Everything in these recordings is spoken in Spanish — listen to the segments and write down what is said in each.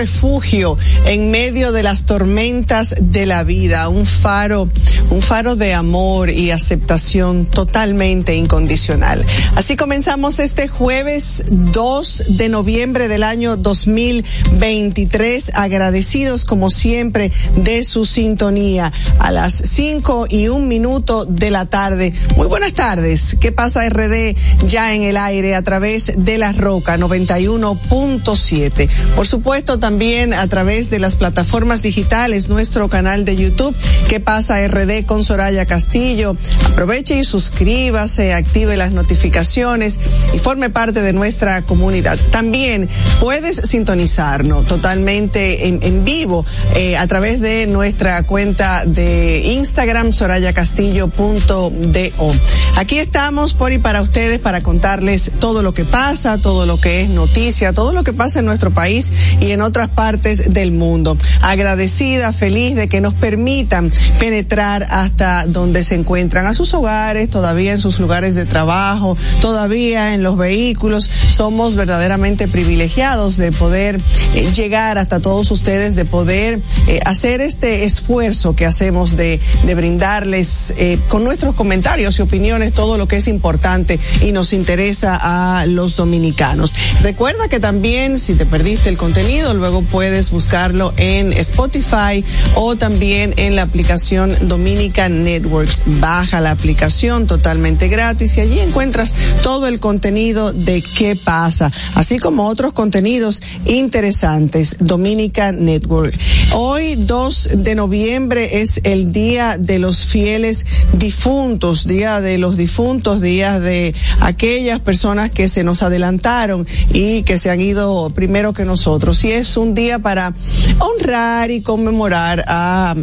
Refugio en medio de las tormentas de la vida, un faro, un faro de amor y aceptación totalmente incondicional. Así comenzamos este jueves 2 de noviembre del año 2023, agradecidos como siempre de su sintonía a las 5 y un minuto de la tarde. Muy buenas tardes. ¿Qué pasa RD ya en el aire a través de la Roca 91.7? Por supuesto, también a través de las plataformas digitales, nuestro canal de YouTube, ¿Qué pasa RD con Soraya Castillo? Aproveche y suscríbase, active las notificaciones y forme parte de nuestra comunidad. También puedes sintonizarnos totalmente en, vivo eh, a través de nuestra cuenta de Instagram, sorayacastillo.do. Aquí estamos por y para ustedes para contarles todo lo que pasa, todo lo que es noticia, todo lo que pasa en nuestro país y en otras partes del mundo. Agradecida, feliz de que nos permitan penetrar hasta donde se encuentran, a sus hogares, todavía en sus lugares de trabajo, todavía en los vehículos. Somos verdaderamente privilegiados de poder eh, llegar hasta todos ustedes, de poder eh, hacer este esfuerzo que hacemos de, de brindarles eh, con nuestros comentarios y opiniones todo lo que es importante y nos interesa a los dominicanos. Recuerda que también si te perdiste el contenido, luego puedes buscarlo en Spotify o también en la aplicación Dominica Networks. Baja la aplicación totalmente gratis y allí encuentras todo el contenido de qué pasa, así como otros contenidos interesantes. Dominica Network. Hoy, 2 de noviembre, es el Día de los Fieles Difuntos, Día de los Difuntos, Día de aquellas personas que se nos adelantaron y que se han ido primero que nosotros y es un día para honrar y conmemorar a,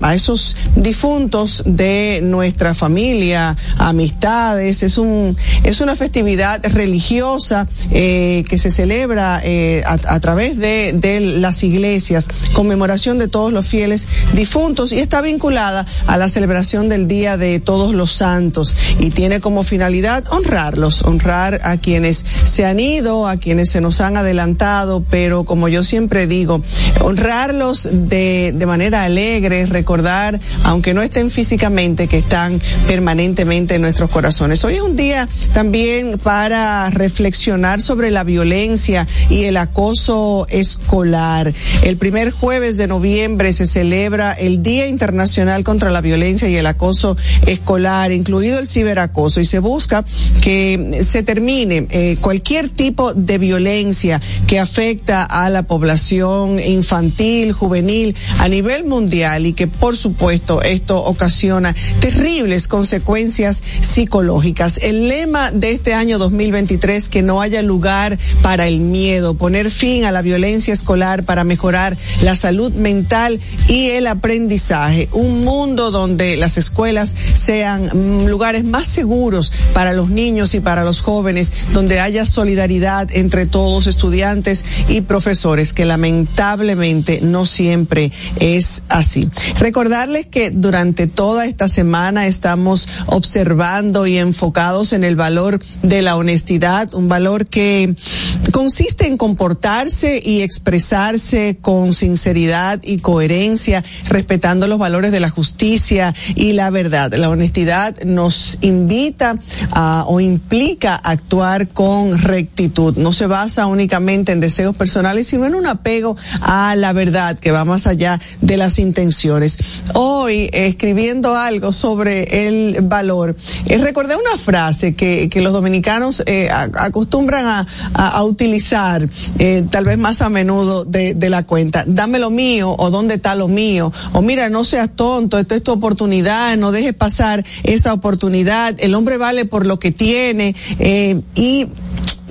a, esos difuntos de nuestra familia, amistades. Es un es una festividad religiosa eh, que se celebra eh, a, través de, de las iglesias, conmemoración de todos los fieles difuntos y está vinculada a la celebración del Día de Todos los Santos y tiene como finalidad honrarlos, honrar a quienes se han ido, a quienes se nos han adelantado pero como yo siempre digo, honrarlos de, de manera alegre, recordar, aunque no estén físicamente, que están permanentemente en nuestros corazones. Hoy es un día también para reflexionar sobre la violencia y el acoso escolar. El primer jueves de noviembre se celebra el Día Internacional contra la Violencia y el Acoso Escolar, incluido el ciberacoso, y se busca que se termine eh, cualquier tipo de violencia que afecta a la población infantil, juvenil a nivel mundial y que por supuesto esto ocasiona terribles consecuencias psicológicas. El lema de este año 2023 que no haya lugar para el miedo, poner fin a la violencia escolar para mejorar la salud mental y el aprendizaje, un mundo donde las escuelas sean lugares más seguros para los niños y para los jóvenes, donde haya solidaridad entre todos estudiantes y profesores, que lamentablemente no siempre es así. Recordarles que durante toda esta semana estamos observando y enfocados en el valor de la honestidad, un valor que consiste en comportarse y expresarse con sinceridad y coherencia, respetando los valores de la justicia y la verdad. La honestidad nos invita a, o implica actuar con rectitud. No se basa únicamente en deseos personales, sino en un apego a la verdad que va más allá de las intenciones. Hoy, escribiendo algo sobre el valor, eh, recordé una frase que, que los dominicanos eh, acostumbran a, a, utilizar, eh, tal vez más a menudo de, de la cuenta. Dame lo mío o dónde está lo mío. O mira, no seas tonto, esto es tu oportunidad, no dejes pasar esa oportunidad. El hombre vale por lo que tiene. Eh, y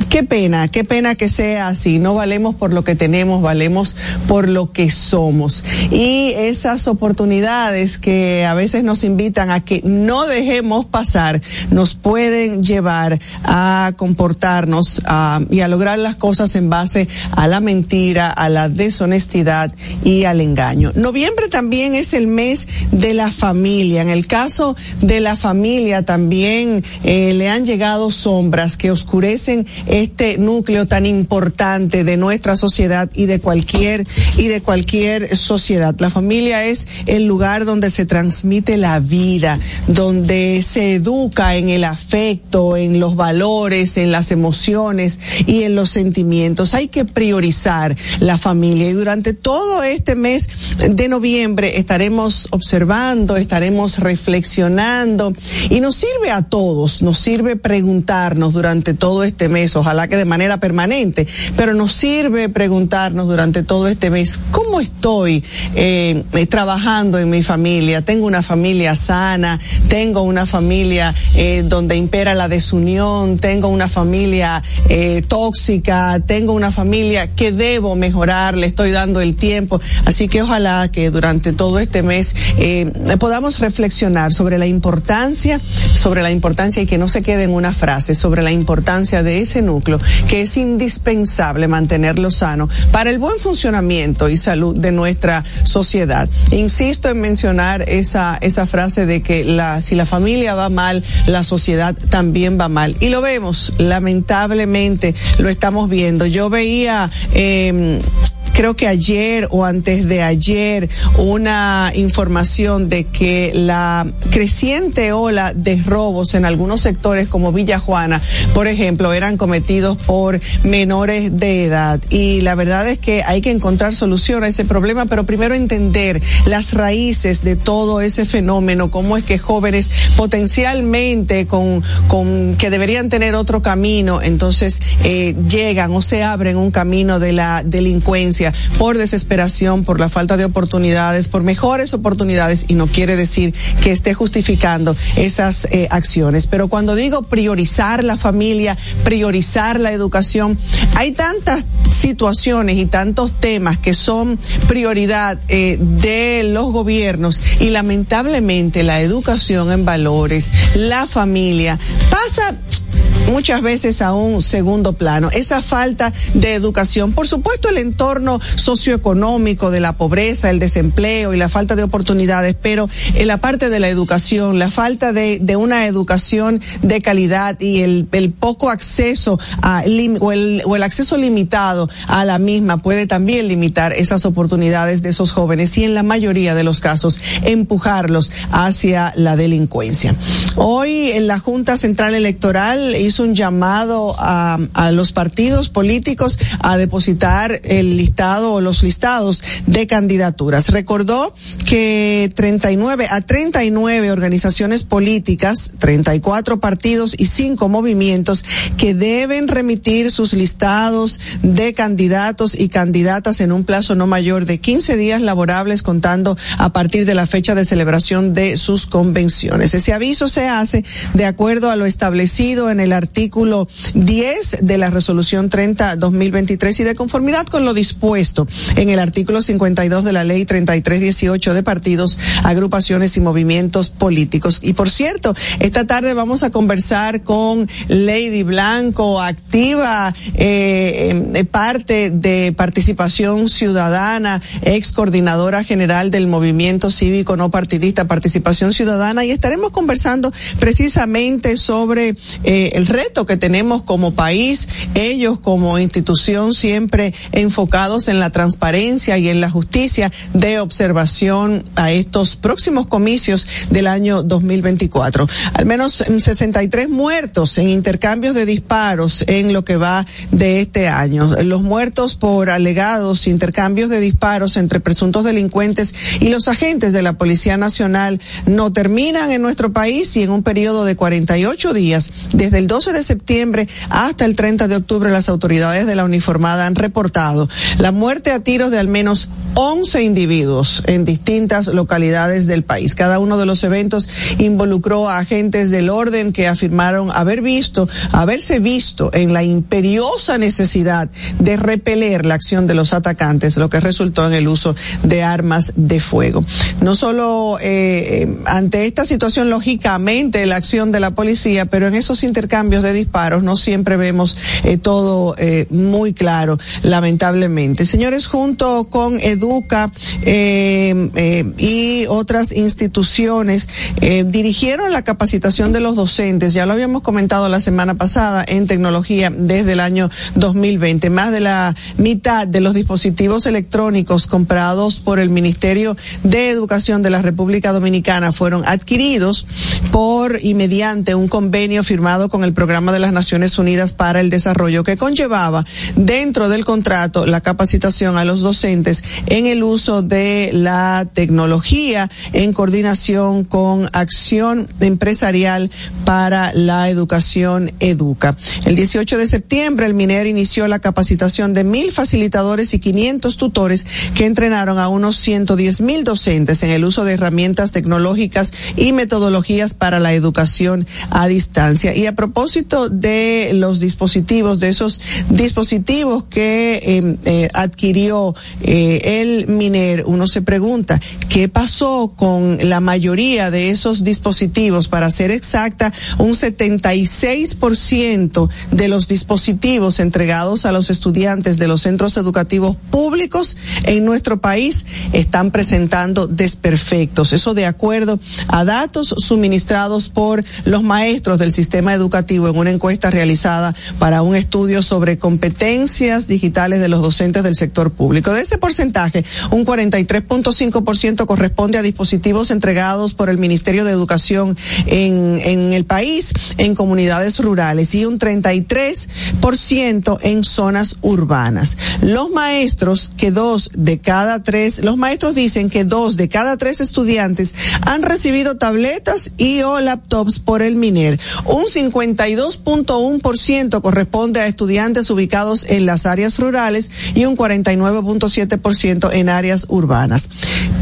qué pena, qué pena que sea así. No valemos por lo que tenemos, valemos por lo que somos. Y esas oportunidades que a veces nos invitan a que no dejemos pasar, nos pueden llevar a comportarnos y a lograr las cosas en base a la mentira, a la deshonestidad y al engaño. Noviembre también es el mes de la familia. En el caso de la familia también eh, le han llegado sombras que oscurecen este núcleo tan importante de nuestra sociedad y de cualquier y de cualquier sociedad. La familia es el lugar donde se transmite la vida, donde se educa en el afecto, en los valores, en las emociones y en los sentimientos. Hay que priorizar la familia y durante todo este mes de noviembre estaremos observando, estaremos reflexionando y nos sirve a todos, nos sirve preguntarnos durante todo este mes ojalá que de manera permanente, pero nos sirve preguntarnos durante todo este mes, ¿cómo estoy eh, eh, trabajando en mi familia? ¿Tengo una familia sana? ¿Tengo una familia eh, donde impera la desunión? ¿Tengo una familia tóxica? ¿Tengo una familia que debo mejorar? ¿Le estoy dando el tiempo? Así que ojalá que durante todo este mes podamos reflexionar sobre la importancia, sobre la importancia y que no se quede en una frase, sobre la importancia de ese núcleo que es indispensable mantenerlo sano para el buen funcionamiento y salud de nuestra sociedad. Insisto en mencionar esa, esa frase de que la, si la familia va mal, la sociedad también va mal. Y lo vemos, lamentablemente lo estamos viendo. Yo veía eh, creo que ayer o antes de ayer una información de que la creciente ola de robos en algunos sectores como Villa Juana, por ejemplo, eran cometidos por menores de edad. Y la verdad es que hay que encontrar solución a ese problema, pero primero entender las raíces de todo ese fenómeno, cómo es que jóvenes potencialmente con, con que deberían tener otro camino, entonces eh, llegan o se abren un camino de la delincuencia por desesperación, por la falta de oportunidades, por mejores oportunidades y no quiere decir que esté justificando esas eh, acciones. Pero cuando digo priorizar la familia, priorizar la educación, hay tantas situaciones y tantos temas que son prioridad eh, de los gobiernos y lamentablemente la educación en valores, la familia, pasa muchas veces a un segundo plano. Esa falta de educación, por supuesto el entorno socioeconómico de la pobreza, el desempleo y la falta de oportunidades, pero en la parte de la educación, la falta de, de una educación de calidad y el, poco acceso a, o, el, o el acceso limitado a la misma puede también limitar esas oportunidades de esos jóvenes y en la mayoría de los casos empujarlos hacia la delincuencia. Hoy en la Junta Central Electoral hizo un llamado a, los partidos políticos a depositar el listado o los listados de candidaturas. Recordó que 39 a 39 organizaciones políticas, 34 partidos y 5 movimientos que deben remitir sus listados de candidatos y candidatas en un plazo no mayor de 15 días laborables contando a partir de la fecha de celebración de sus convenciones. Ese aviso se hace de acuerdo a lo establecido en el artículo artículo 10 de la resolución 30-2023 y de conformidad con lo dispuesto en el artículo 52 de la ley 3318 de partidos, agrupaciones y movimientos políticos. Y por cierto, esta tarde vamos a conversar con Lady Blanco, activa eh, eh, parte de participación ciudadana, ex coordinadora general del movimiento cívico no partidista, participación ciudadana, y estaremos conversando precisamente sobre eh, el reto que tenemos como país, ellos como institución siempre enfocados en la transparencia y en la justicia de observación a estos próximos comicios del año 2024. Al menos 63 muertos en intercambios de disparos en lo que va de este año. Los muertos por alegados intercambios de disparos entre presuntos delincuentes y los agentes de la Policía Nacional no terminan en nuestro país y en un periodo de 48 días, desde el 12 de septiembre hasta el 30 de octubre, las autoridades de la uniformada han reportado la muerte a tiros de al menos 11 individuos en distintas localidades del país. Cada uno de los eventos involucró a agentes del orden que afirmaron haber visto, haberse visto en la imperiosa necesidad de repeler la acción de los atacantes, lo que resultó en el uso de armas de fuego. No solo eh, eh, ante esta situación, lógicamente, la acción de la policía, pero en esos intercambios de disparos no siempre vemos eh, todo muy claro, lamentablemente. Señores, junto con Edu Educa eh, eh, y otras instituciones eh, dirigieron la capacitación de los docentes, ya lo habíamos comentado la semana pasada, en tecnología desde el año 2020. Más de la mitad de los dispositivos electrónicos comprados por el Ministerio de Educación de la República Dominicana fueron adquiridos por y mediante un convenio firmado con el Programa de las Naciones Unidas para el Desarrollo que conllevaba dentro del contrato la capacitación a los docentes en el uso de la tecnología en coordinación con Acción Empresarial para la Educación Educa. El 18 de septiembre el MINER inició la capacitación de mil facilitadores y 500 tutores que entrenaron a unos 110 mil docentes en el uso de herramientas tecnológicas y metodologías para la educación a distancia. Y a propósito de los dispositivos, de esos dispositivos que eh, eh, adquirió eh, el Miner, uno se pregunta, ¿qué pasó con la mayoría de esos dispositivos? Para ser exacta, un 76% de los dispositivos entregados a los estudiantes de los centros educativos públicos en nuestro país están presentando desperfectos. Eso de acuerdo a datos suministrados por los maestros del sistema educativo en una encuesta realizada para un estudio sobre competencias digitales de los docentes del sector público. De ese porcentaje, un 43.5% corresponde a dispositivos entregados por el Ministerio de Educación en, en el país, en comunidades rurales y un 33% en zonas urbanas. Los maestros, que dos de cada tres, los maestros dicen que dos de cada tres estudiantes han recibido tabletas y o laptops por el MINER. Un 52.1% corresponde a estudiantes ubicados en las áreas rurales y un 49.7% en áreas urbanas.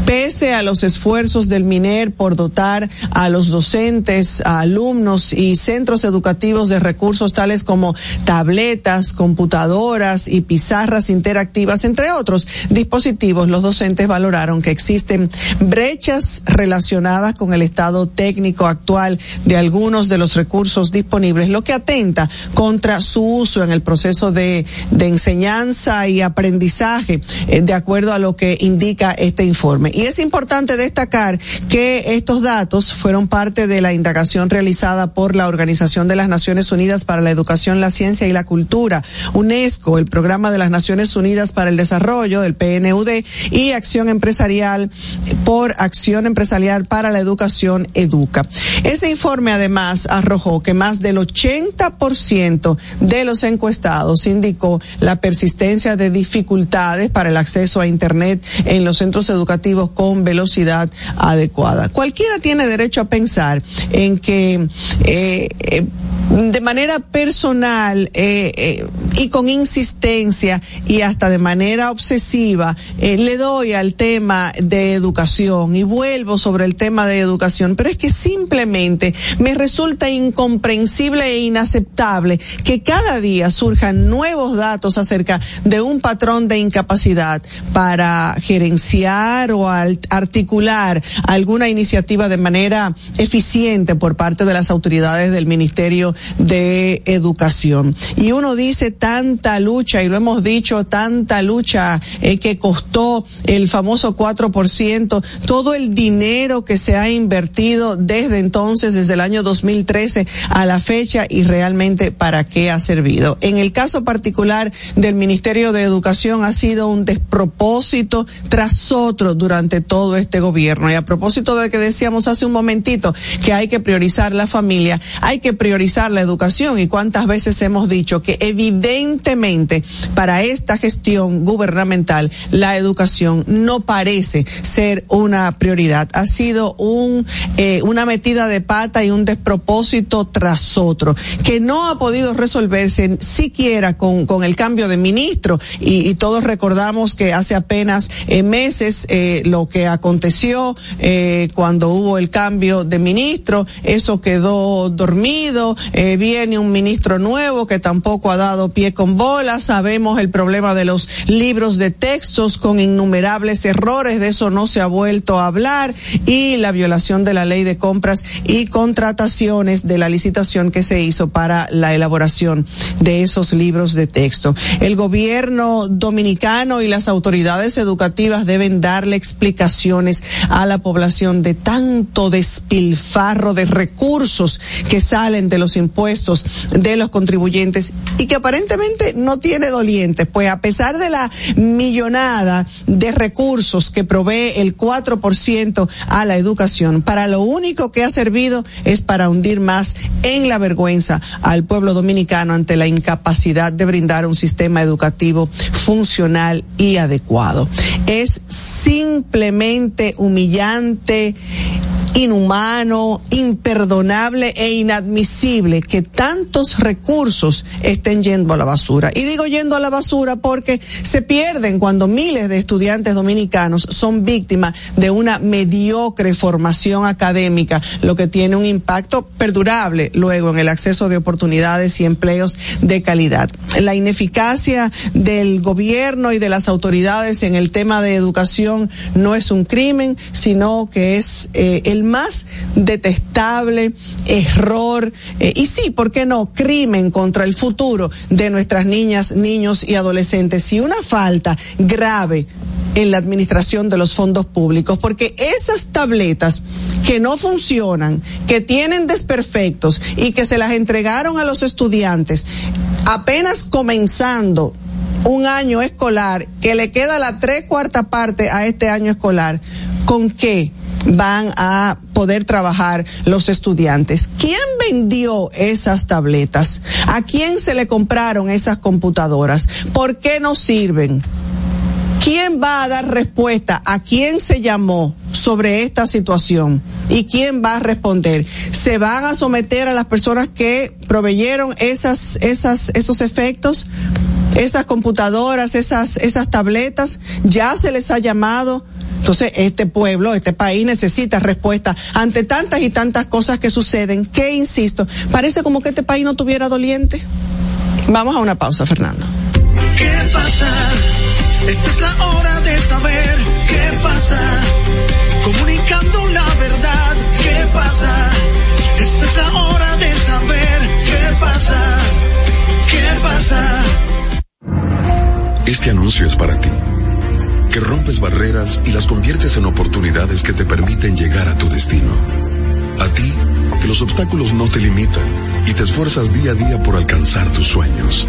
Pese a los esfuerzos del MINER por dotar a los docentes, a alumnos y centros educativos de recursos tales como tabletas, computadoras y pizarras interactivas, entre otros dispositivos, los docentes valoraron que existen brechas relacionadas con el estado técnico actual de algunos de los recursos disponibles, lo que atenta contra su uso en el proceso de, de enseñanza y aprendizaje, eh, de acuerdo a lo que indica este informe. Y es importante destacar que estos datos fueron parte de la indagación realizada por la Organización de las Naciones Unidas para la Educación, la Ciencia y la Cultura, UNESCO, el Programa de las Naciones Unidas para el Desarrollo, el PNUD, y Acción Empresarial por Acción Empresarial para la Educación, EDUCA. Ese informe además arrojó que más del 80% de los encuestados indicó la persistencia de dificultades para el acceso a Internet en los centros educativos con velocidad adecuada. Cualquiera tiene derecho a pensar en que eh, eh, de manera personal eh, y con insistencia y hasta de manera obsesiva le doy al tema de educación y vuelvo sobre el tema de educación, pero es que simplemente me resulta incomprensible e inaceptable que cada día surjan nuevos datos acerca de un patrón de incapacidad para gerenciar o articular alguna iniciativa de manera eficiente por parte de las autoridades del Ministerio de Educación. Y uno dice tanta lucha, y lo hemos dicho, tanta lucha eh, que costó el famoso 4%, todo el dinero que se ha invertido desde entonces, desde el año 2013 a la fecha, y realmente para qué ha servido. En el caso particular del Ministerio de Educación ha sido un despropósito tras otro durante todo este gobierno. Y a propósito de que decíamos hace un momentito que hay que priorizar la familia, hay que priorizar la educación y cuántas veces hemos dicho que evidentemente para esta gestión gubernamental la educación no parece ser una prioridad. Ha sido un eh, una metida de pata y un despropósito tras otro que no ha podido resolverse siquiera con, con el cambio de ministro. Y, todos recordamos que hace apenas eh, meses eh, lo que aconteció eh, cuando hubo el cambio de ministro, eso quedó dormido, viene un ministro nuevo que tampoco ha dado pie con bola, sabemos el problema de los libros de textos con innumerables errores, de eso no se ha vuelto a hablar, y la violación de la ley de compras y contrataciones de la licitación que se hizo para la elaboración de esos libros de texto. El gobierno dominicano y las autoridades educativas deben darle explicaciones a la población de tanto despilfarro de recursos que salen de los impuestos de los contribuyentes y que aparentemente no tiene dolientes, pues a pesar de la millonada de recursos que provee el 4% a la educación, para lo único que ha servido es para hundir más en la vergüenza al pueblo dominicano ante la incapacidad de brindar un sistema educativo funcional y adecuado. Es simplemente humillante inhumano, imperdonable e inadmisible que tantos recursos estén yendo a la basura. Y digo yendo a la basura porque se pierden cuando miles de estudiantes dominicanos son víctimas de una mediocre formación académica, lo que tiene un impacto perdurable luego en el acceso de oportunidades y empleos de calidad. La ineficacia del gobierno y de las autoridades en el tema de educación no es un crimen, sino que es eh, el más detestable error eh, y sí, ¿por qué no? Crimen contra el futuro de nuestras niñas, niños y adolescentes y una falta grave en la administración de los fondos públicos, porque esas tabletas que no funcionan, que tienen desperfectos y que se las entregaron a los estudiantes apenas comenzando un año escolar, que le queda la tres cuarta parte a este año escolar, ¿con qué? van a poder trabajar los estudiantes. ¿Quién vendió esas tabletas? ¿A quién se le compraron esas computadoras? ¿Por qué no sirven? ¿Quién va a dar respuesta? ¿A quién se llamó sobre esta situación? ¿Y quién va a responder? ¿Se van a someter a las personas que proveyeron esas, esas, esos efectos? Esas computadoras, esas, esas tabletas, ya se les ha llamado entonces, este pueblo, este país necesita respuesta ante tantas y tantas cosas que suceden, que, insisto, parece como que este país no tuviera doliente. Vamos a una pausa, Fernando. ¿Qué pasa? Esta es la hora de saber qué pasa. Comunicando la verdad, ¿qué pasa? Esta es la hora de saber qué pasa. ¿Qué pasa? Este anuncio es para ti que rompes barreras y las conviertes en oportunidades que te permiten llegar a tu destino. A ti, que los obstáculos no te limitan y te esfuerzas día a día por alcanzar tus sueños.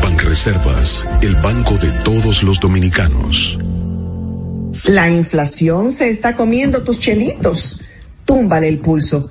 Banreservas, el banco de todos los dominicanos. La inflación se está comiendo tus chelitos. Túmbale el pulso.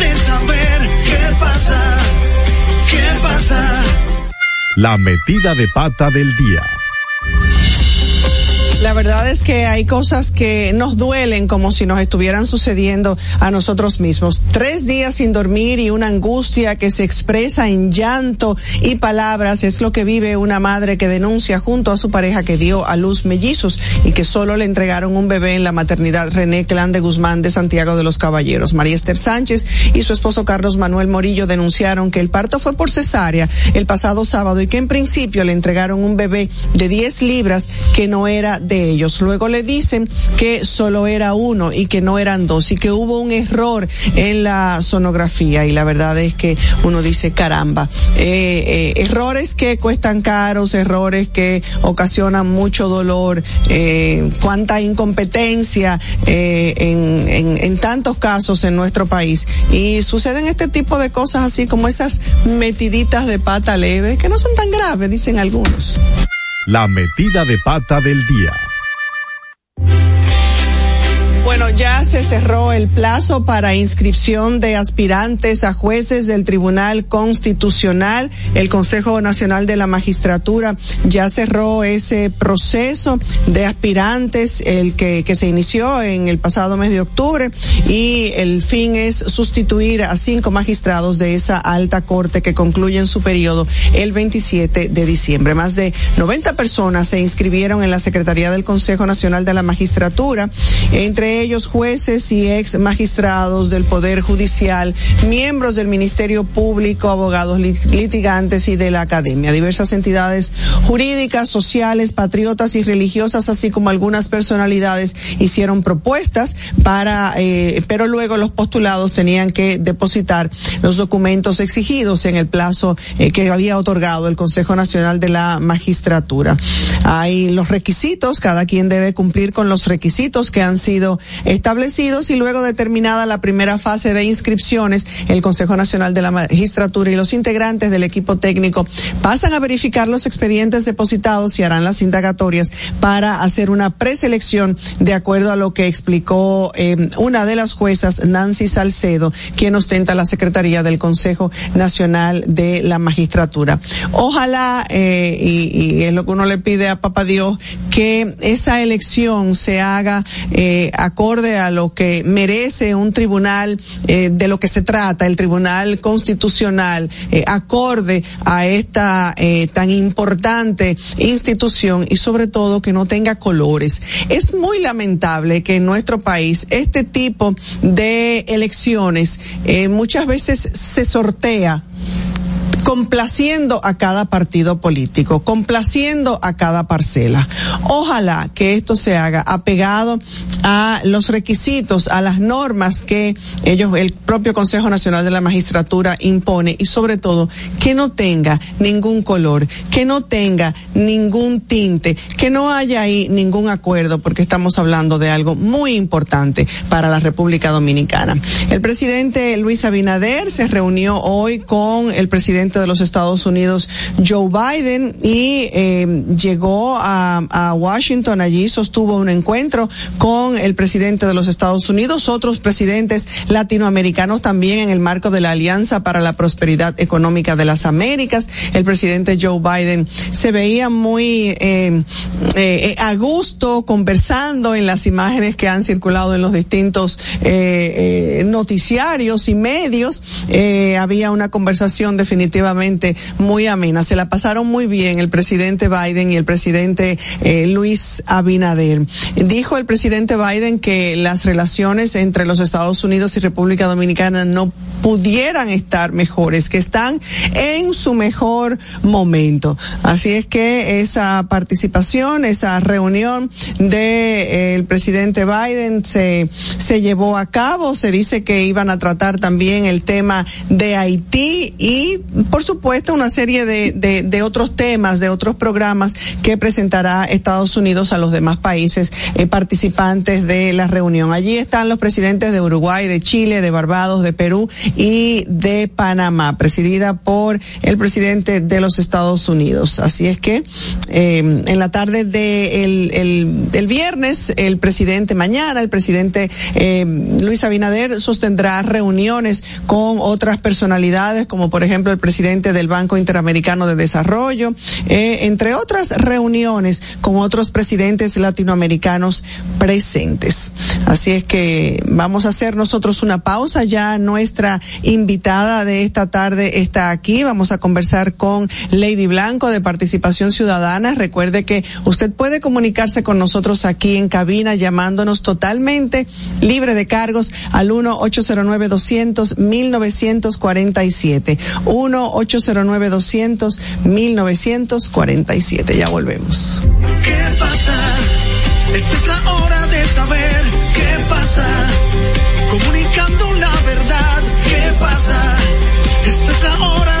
La metida de pata del día. La verdad es que hay cosas que nos duelen como si nos estuvieran sucediendo a nosotros mismos. Tres días sin dormir y una angustia que se expresa en llanto y palabras es lo que vive una madre que denuncia junto a su pareja que dio a luz mellizos y que solo le entregaron un bebé en la maternidad René Clan de Guzmán de Santiago de los Caballeros. María Esther Sánchez y su esposo Carlos Manuel Morillo denunciaron que el parto fue por cesárea el pasado sábado y que en principio le entregaron un bebé de 10 libras que no era ellos. Luego le dicen que solo era uno y que no eran dos y que hubo un error en la sonografía y la verdad es que uno dice caramba, eh, eh, errores que cuestan caros, errores que ocasionan mucho dolor, eh, cuánta incompetencia en, en, en tantos casos en nuestro país y suceden este tipo de cosas así como esas metiditas de pata leve que no son tan graves, dicen algunos. La metida de pata del día. Ya se cerró el plazo para inscripción de aspirantes a jueces del Tribunal Constitucional. El Consejo Nacional de la Magistratura ya cerró ese proceso de aspirantes, el que, se inició en el pasado mes de octubre y el fin es sustituir a cinco magistrados de esa alta corte que concluyen su periodo el 27 de diciembre. Más de 90 personas se inscribieron en la Secretaría del Consejo Nacional de la Magistratura, entre ellos jueces y ex magistrados del Poder Judicial, miembros del Ministerio Público, abogados litigantes y de la academia, diversas entidades jurídicas, sociales, patriotas y religiosas, así como algunas personalidades hicieron propuestas para, eh, pero luego los postulados tenían que depositar los documentos exigidos en el plazo eh, que había otorgado el Consejo Nacional de la Magistratura. Hay los requisitos, cada quien debe cumplir con los requisitos que han sido establecidos y luego determinada la primera fase de inscripciones, el Consejo Nacional de la Magistratura y los integrantes del equipo técnico pasan a verificar los expedientes depositados y harán las indagatorias para hacer una preselección de acuerdo a lo que explicó eh, una de las juezas, Nancy Salcedo, quien ostenta la Secretaría del Consejo Nacional de la Magistratura. Ojalá, eh, y, es lo que uno le pide a Papá Dios, que esa elección se haga eh, acorde a lo que merece un tribunal eh, de lo que se trata, el Tribunal Constitucional, eh, acorde a esta eh, tan importante institución y sobre todo que no tenga colores. Es muy lamentable que en nuestro país este tipo de elecciones muchas veces se sortea complaciendo a cada partido político, complaciendo a cada parcela. Ojalá que esto se haga apegado a los requisitos, a las normas que ellos, el propio Consejo Nacional de la Magistratura impone y sobre todo que no tenga ningún color, que no tenga ningún tinte, que no haya ahí ningún acuerdo porque estamos hablando de algo muy importante para la República Dominicana. El presidente Luis Abinader se reunió hoy con el presidente de los Estados Unidos, Joe Biden, y eh, llegó a, Washington. Allí sostuvo un encuentro con el presidente de los Estados Unidos, otros presidentes latinoamericanos también en el marco de la Alianza para la Prosperidad Económica de las Américas. El presidente Joe Biden se veía muy eh, eh, a gusto conversando en las imágenes que han circulado en los distintos noticiarios y medios. había una conversación muy amena. Se la pasaron muy bien el presidente Biden y el presidente eh, Luis Abinader. Dijo el presidente Biden que las relaciones entre los Estados Unidos y República Dominicana no pudieran estar mejores, que están en su mejor momento. Así es que esa participación, esa reunión de eh, presidente Biden se se llevó a cabo. Se dice que iban a tratar también el tema de Haití y por supuesto una serie de, de, otros temas, de otros programas que presentará Estados Unidos a los demás países eh, participantes de la reunión. Allí están los presidentes de Uruguay, de Chile, de Barbados, de Perú y de Panamá, presidida por el presidente de los Estados Unidos. Así es que eh, en la tarde de el, viernes, el presidente mañana, el presidente eh, Luis Abinader sostendrá reuniones con otras personalidades, como por ejemplo el presidente del Banco Interamericano de Desarrollo, eh, entre otras reuniones con otros presidentes latinoamericanos presentes. Así es que vamos a hacer nosotros una pausa. Ya nuestra invitada de esta tarde está aquí. Vamos a conversar con Lady Blanco de Participación Ciudadana. Recuerde que usted puede comunicarse con nosotros aquí en cabina llamándonos totalmente libre de cargos al 1 809 200 1947 1 809 200 1947 ya volvemos. ¿Qué pasa? Esta es la hora de saber qué pasa. Comunicando la verdad. Qué pasa esta es la hora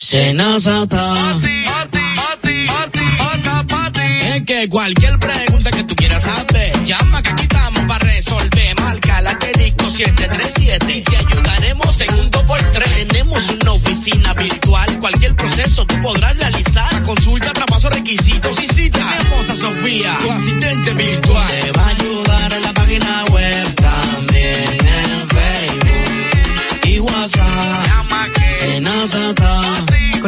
Senazata. Es que cualquier pregunta que tú quieras saber, llama que aquí estamos para resolver. Marca la técnico 737 y te ayudaremos en un 2x3. Tenemos una oficina virtual, cualquier proceso tú podrás realizar. Consulta, traspaso, requisitos y cita. Tenemos a Sofía, tu asistente virtual. Te va a ayudar en la página web también en Facebook y WhatsApp. Senazata.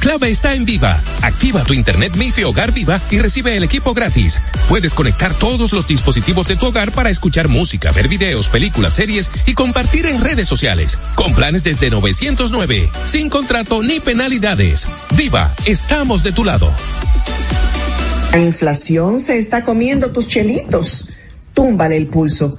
Clave está en Viva. Activa tu internet MIFI Hogar Viva y recibe el equipo gratis. Puedes conectar todos los dispositivos de tu hogar para escuchar música, ver videos, películas, series y compartir en redes sociales. Con planes desde 909, sin contrato ni penalidades. Viva, estamos de tu lado. La inflación se está comiendo tus chelitos. Túmbale el pulso.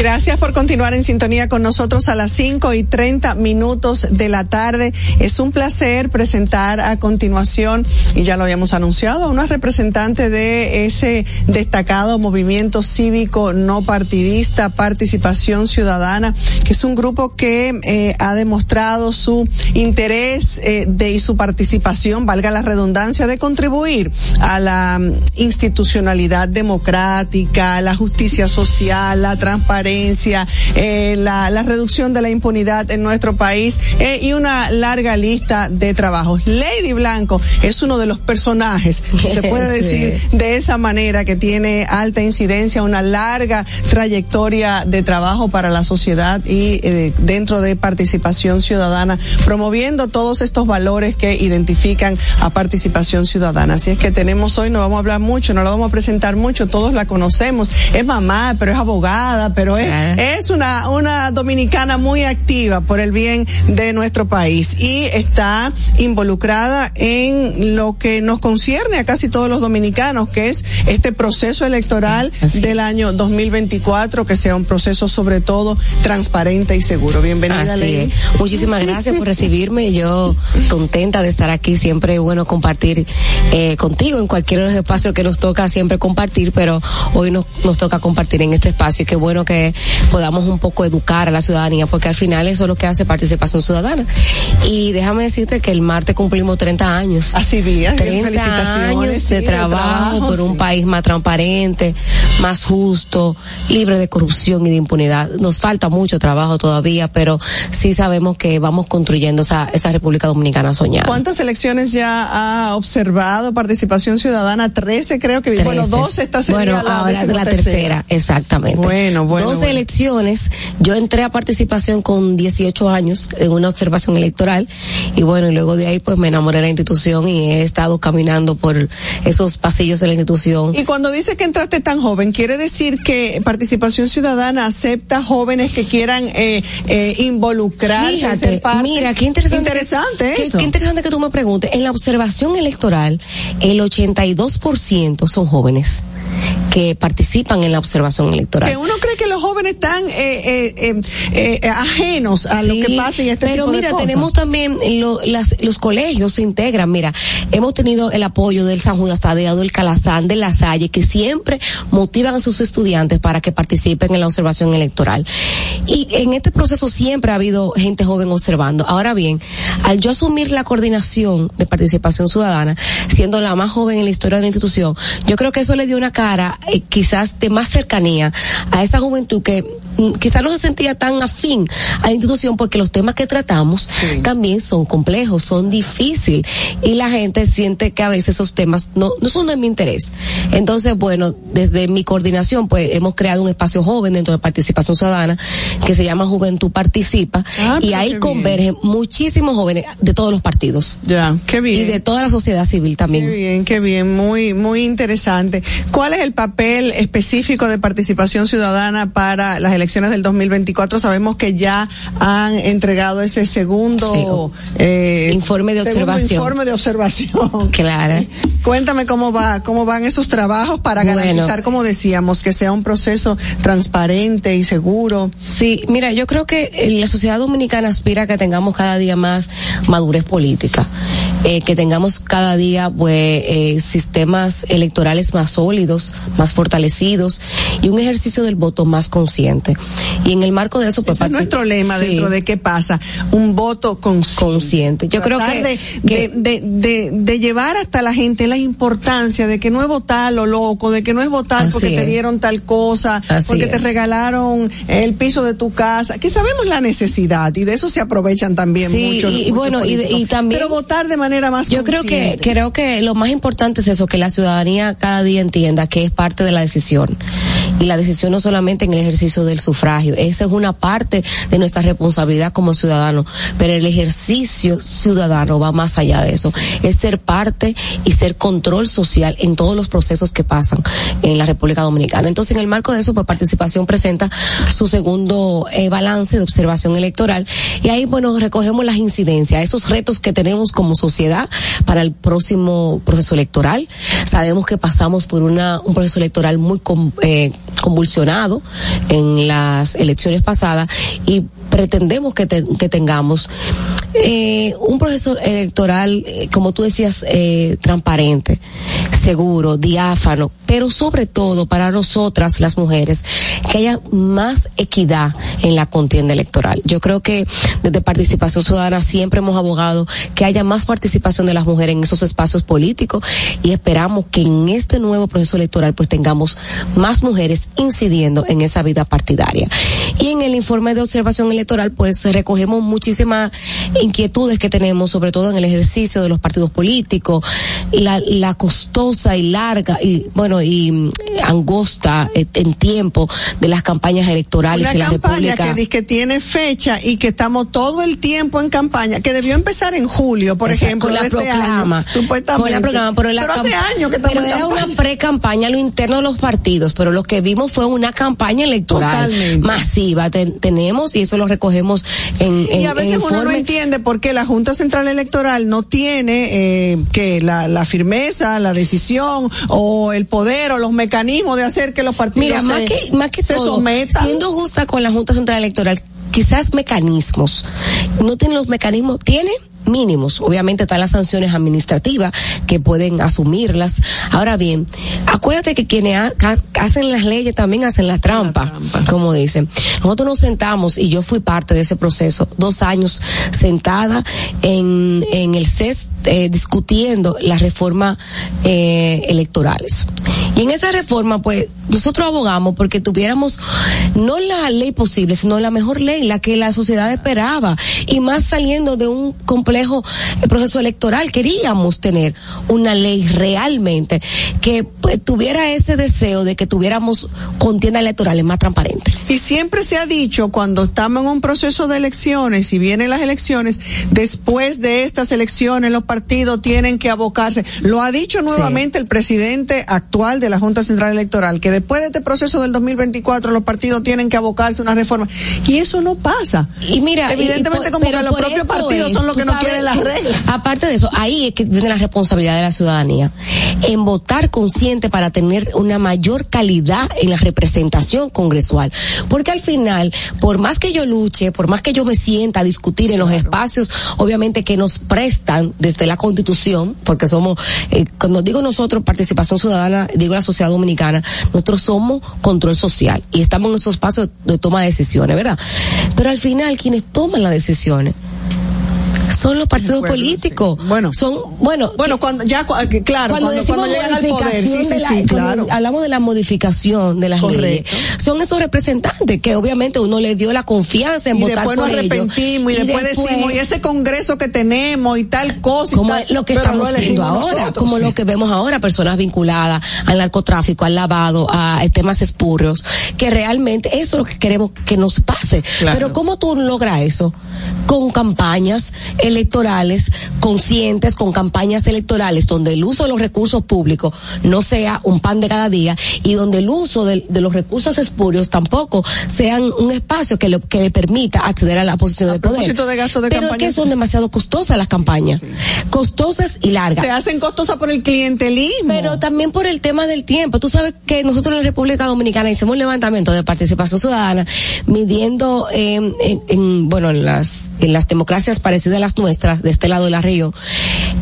Gracias por continuar en sintonía con nosotros a las 5 y 30 minutos de la tarde. Es un placer presentar a continuación, y ya lo habíamos anunciado, a una representante de ese destacado movimiento cívico no partidista, Participación Ciudadana, que es un grupo que eh, ha demostrado su interés eh, de y su participación, valga la redundancia, de contribuir a la institucionalidad democrática, la justicia social, la transparencia eh, la, la, reducción de la impunidad en nuestro país eh, y una larga lista de trabajos. Lady Blanco es uno de los personajes, se puede decir sí. de esa manera, que tiene alta incidencia, una larga trayectoria de trabajo para la sociedad y eh, dentro de participación ciudadana, promoviendo todos estos valores que identifican a participación ciudadana. Así es que tenemos hoy, no vamos a hablar mucho, no la vamos a presentar mucho, todos la conocemos, es mamá, pero es abogada, pero es, es una, una dominicana muy activa por el bien de nuestro país y está involucrada en lo que nos concierne a casi todos los dominicanos, que es este proceso electoral Así. del año 2024, que sea un proceso sobre todo transparente y seguro. Bienvenida, Así Ley. Es. Muchísimas gracias por recibirme. Yo contenta de estar aquí. Siempre es bueno compartir eh, contigo en cualquier espacio que nos toca siempre compartir, pero hoy nos, nos toca compartir en este espacio y qué bueno que podamos un poco educar a la ciudadanía, porque al final eso es lo que hace participación ciudadana. Y déjame decirte que el martes cumplimos 30 años. Así bien, 30 años sí, de, trabajo por sí. un país más transparente, más justo, libre de corrupción y de impunidad. Nos falta mucho trabajo todavía, pero sí sabemos que vamos construyendo esa, esa República Dominicana soñada. ¿Cuántas elecciones ya ha observado participación ciudadana? 13 creo que, 13. bueno, 12 esta sería bueno, la, ahora la tercera, exactamente. Bueno, bueno. 12 bueno. elecciones, yo entré a participación con 18 años en una observación electoral y bueno, y luego de ahí pues me enamoré de la institución y he estado caminando por esos pasillos de la institución. Y cuando dice que entraste tan joven, quiere decir que Participación Ciudadana acepta jóvenes que quieran eh, eh, involucrarse. Fíjate, parte. mira, qué interesante. Interesante qué, eso. Qué interesante que tú me preguntes. En la observación electoral, el 82% son jóvenes que participan en la observación electoral. Que uno cree que los jóvenes jóvenes tan eh, eh, eh, eh, ajenos a lo que pasa y este pero tipo de mira, cosas. tenemos también lo- las- los colegios se integran. Mira, hemos tenido el apoyo del San Judas Tadeo, del Calazán, de La Salle, que siempre motivan a sus estudiantes para que participen en la observación electoral. Y en este proceso siempre ha habido gente joven observando. Ahora bien, al yo asumir la coordinación de participación ciudadana, siendo la más joven en la historia de la institución, yo creo que eso le dio una cara eh, quizás de más cercanía a esa juventud que mm, quizás no se sentía tan afín a la institución porque los temas que tratamos también son complejos, son difíciles y la gente siente que a veces esos temas no, no son de mi interés. Entonces, bueno, desde mi coordinación pues hemos creado un espacio joven dentro de participación ciudadana que se llama Juventud Participa Ah, y ahí convergen muchísimos jóvenes de todos los partidos. Ya, qué bien. Y de toda la sociedad civil también. Qué bien, qué bien, muy, muy interesante. ¿Cuál es el papel específico de participación ciudadana para las elecciones del 2024? Sabemos que ya han entregado ese segundo eh, Informe de observación. Informe de observación. Claro. Cuéntame cómo va, cómo van esos trabajos para Bueno. garantizar, como decíamos, que sea un proceso transparente y seguro. Sí, mira, yo creo que eh, la sociedad dominicana aspira a que tengamos cada día más madurez política, eh, que tengamos cada día pues, eh, sistemas electorales más sólidos, más fortalecidos y un ejercicio del voto más consciente. Y en el marco de eso, pues Ese es nuestro lema Sí. dentro de qué pasa. Un voto consciente. Consciente. Yo creo que- de, de, de, de- de llevar hasta la gente la importancia de que no es votar lo loco, de que no es votar Así porque te dieron tal cosa, Así porque te regalaron el piso de tu casa, que sabemos la necesidad y de eso se aprovechan también Sí, muchos. y- muchos bueno, y también- Pero votar de manera más Yo creo que consciente. creo que lo más importante es eso, que la ciudadanía cada día entienda que es parte de la decisión. Y la decisión no solamente en el ejercicio del sufragio, esa es una parte de nuestra responsabilidad como ciudadanos, pero el ejercicio ciudadano va más allá de eso. Es ser parte y ser control social en todos los procesos que pasan en la República Dominicana. Entonces, en el marco de eso, pues participación presenta su segundo eh, balance de observación electoral y ahí, bueno, recogemos las incidencias, esos retos que tenemos como sociedad para el próximo proceso electoral. Sabemos que pasamos por una, un proceso electoral muy con- eh, convulsionado en las elecciones pasadas y pretendemos que, que tengamos eh, un proceso electoral, eh, como tú decías, eh, transparente, seguro, diáfano, pero sobre todo para nosotras las mujeres, que haya más equidad en la contienda electoral. Yo creo que desde Participación Ciudadana siempre hemos abogado que haya más participación de las mujeres en esos espacios políticos y esperamos que en este nuevo proceso electoral pues tengamos más mujeres incidiendo en esa vida partidaria. Y en el informe de observación electoral pues recogemos muchísimas inquietudes que tenemos, sobre todo en el ejercicio de los partidos políticos, la, la costosa y larga y bueno y mm, angosta eh, en tiempo de las campañas electorales Una en la campaña República. que, dice que tiene fecha y que estamos todo el tiempo en campaña, que debió empezar en julio, por Exacto, ejemplo, con la de este año, supuestamente. Con la proclama, pero, la hace años que estamos pero en era campaña. una pre-campaña a lo interno de los partidos, pero lo que vimos fue una campaña electoral Totalmente. masiva. Ten- tenemos, y eso lo recogemos en, en, y a veces en uno no entiende por qué la Junta Central Electoral no tiene eh, que la, la firmeza, la decisión o el poder o los mecanismos de hacer que los partidos Mira, se, más que, más que se todo, sometan. siendo justa con la Junta Central Electoral, quizás mecanismos. No tiene los mecanismos, tiene mínimos. Obviamente están las sanciones administrativas que pueden asumirlas. Ahora bien, acuérdate que quienes ha- hacen las leyes también hacen la trampa, como dicen. Nosotros nos sentamos y yo fui parte de ese proceso, dos años sentada en, en el CES eh, discutiendo las reformas eh, electorales. Y en esa reforma, pues, nosotros abogamos porque tuviéramos no la ley posible, sino la mejor ley, la que la sociedad esperaba. Y más saliendo de un complejo eh, proceso electoral, queríamos tener una ley realmente que pues, tuviera ese deseo de que tuviéramos contiendas electorales más transparentes. Y siempre se ha dicho cuando estamos en un proceso de elecciones y vienen las elecciones, después de estas elecciones los partidos tienen que abocarse. Lo ha dicho nuevamente el presidente actual de la Junta Central Electoral que después de este proceso del 2024 los partidos tienen que abocarse a una reforma. Y eso no pasa. Y mira, evidentemente y por- como que los propios partidos es, son los que no sabes, quieren las reglas. Aparte de eso, ahí es que viene la responsabilidad de la ciudadanía en votar consciente para tener una mayor calidad en la representación congresual. Porque al final, por más que yo luche, por más que yo me sienta a discutir en los espacios, obviamente que nos prestan desde la Constitución, porque somos, eh, cuando digo nosotros participación ciudadana, digo la sociedad dominicana, nosotros somos control social y estamos en esos espacios de toma de decisiones, ¿verdad? Pero al final quienes toman las decisiones son los partidos políticos. Bueno, son, bueno. Bueno, cuando, ya, claro, cuando, decimos cuando llegan al poder, sí, sí, la- sí, cuando claro. Hablamos de la modificación de las Correcto. leyes. Son esos representantes que obviamente uno le dio la confianza en y votar después por nos ellos. arrepentimos y, después, decimos y ese congreso que tenemos y tal cosa y como tal, lo que estamos viendo ahora, nosotros. como lo que vemos ahora, personas vinculadas al narcotráfico, al lavado, a temas espurios, que realmente eso es lo que queremos que nos pase. Claro. Pero ¿cómo tú logras eso? Con campañas electorales conscientes, con campañas electorales donde el uso de los recursos públicos no sea un pan de cada día y donde el uso de, de los recursos espurios tampoco sean un espacio que, lo, que le permita acceder a la posición de poder. de gasto de Pero campaña. es que son demasiado costosas las campañas. Costosas y largas. se hacen costosas por el clientelismo. Pero también por el tema del tiempo. Tú sabes que nosotros en la República Dominicana hicimos un levantamiento de participación ciudadana midiendo eh, en, en, bueno en las en las democracias parecidas a las nuestras de este lado de la región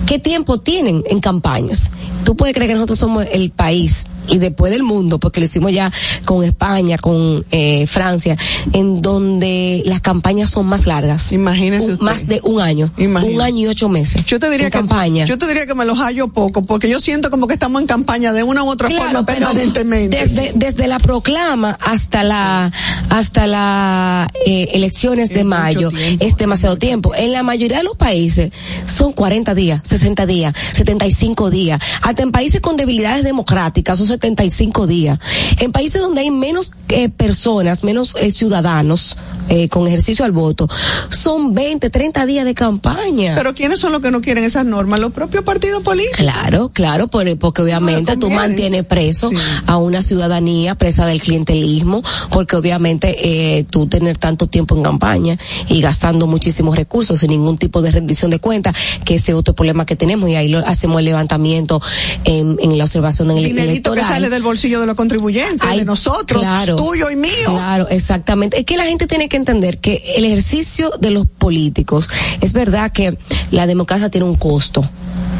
qué tiempo tienen en campañas. Tú puedes creer que nosotros somos el país y después del mundo, porque lo hicimos ya con España, con eh, Francia, en donde las campañas son más largas. Imagínese Un- Más de un año. Un año y ocho meses. Yo te diría en que campaña. yo te diría que me los hallo poco porque yo siento como que estamos en campaña de una u otra Claro, forma permanentemente. Desde, desde la proclama hasta la hasta la eh, elecciones de mayo es demasiado tiempo. En la mayoría de los países son 40 días, 60 días, 75 días. Hasta en países con debilidades democráticas son 75 días. En países donde hay menos eh, personas, menos eh, ciudadanos eh, con ejercicio al voto, son 20, 30 días de campaña. Pero ¿quiénes son los que no quieren esas normas? Los propios partidos políticos. Claro, claro, por- porque obviamente tú conviene. mantienes preso a una ciudadanía presa del clientelismo, porque obviamente eh, tú tener tanto tiempo en campaña y gastando muchísimos recursos sin ningún tipo de rendición de cuentas, que ese es otro problema que tenemos y ahí lo, hacemos el levantamiento en, en la observación en el Dinerito que electoral. sale del bolsillo de los contribuyentes, Ay, de nosotros, claro. tuyo y mío. Claro, exactamente. Es que la gente tiene que entender que el ejercicio de los políticos, es verdad que la democracia tiene un costo.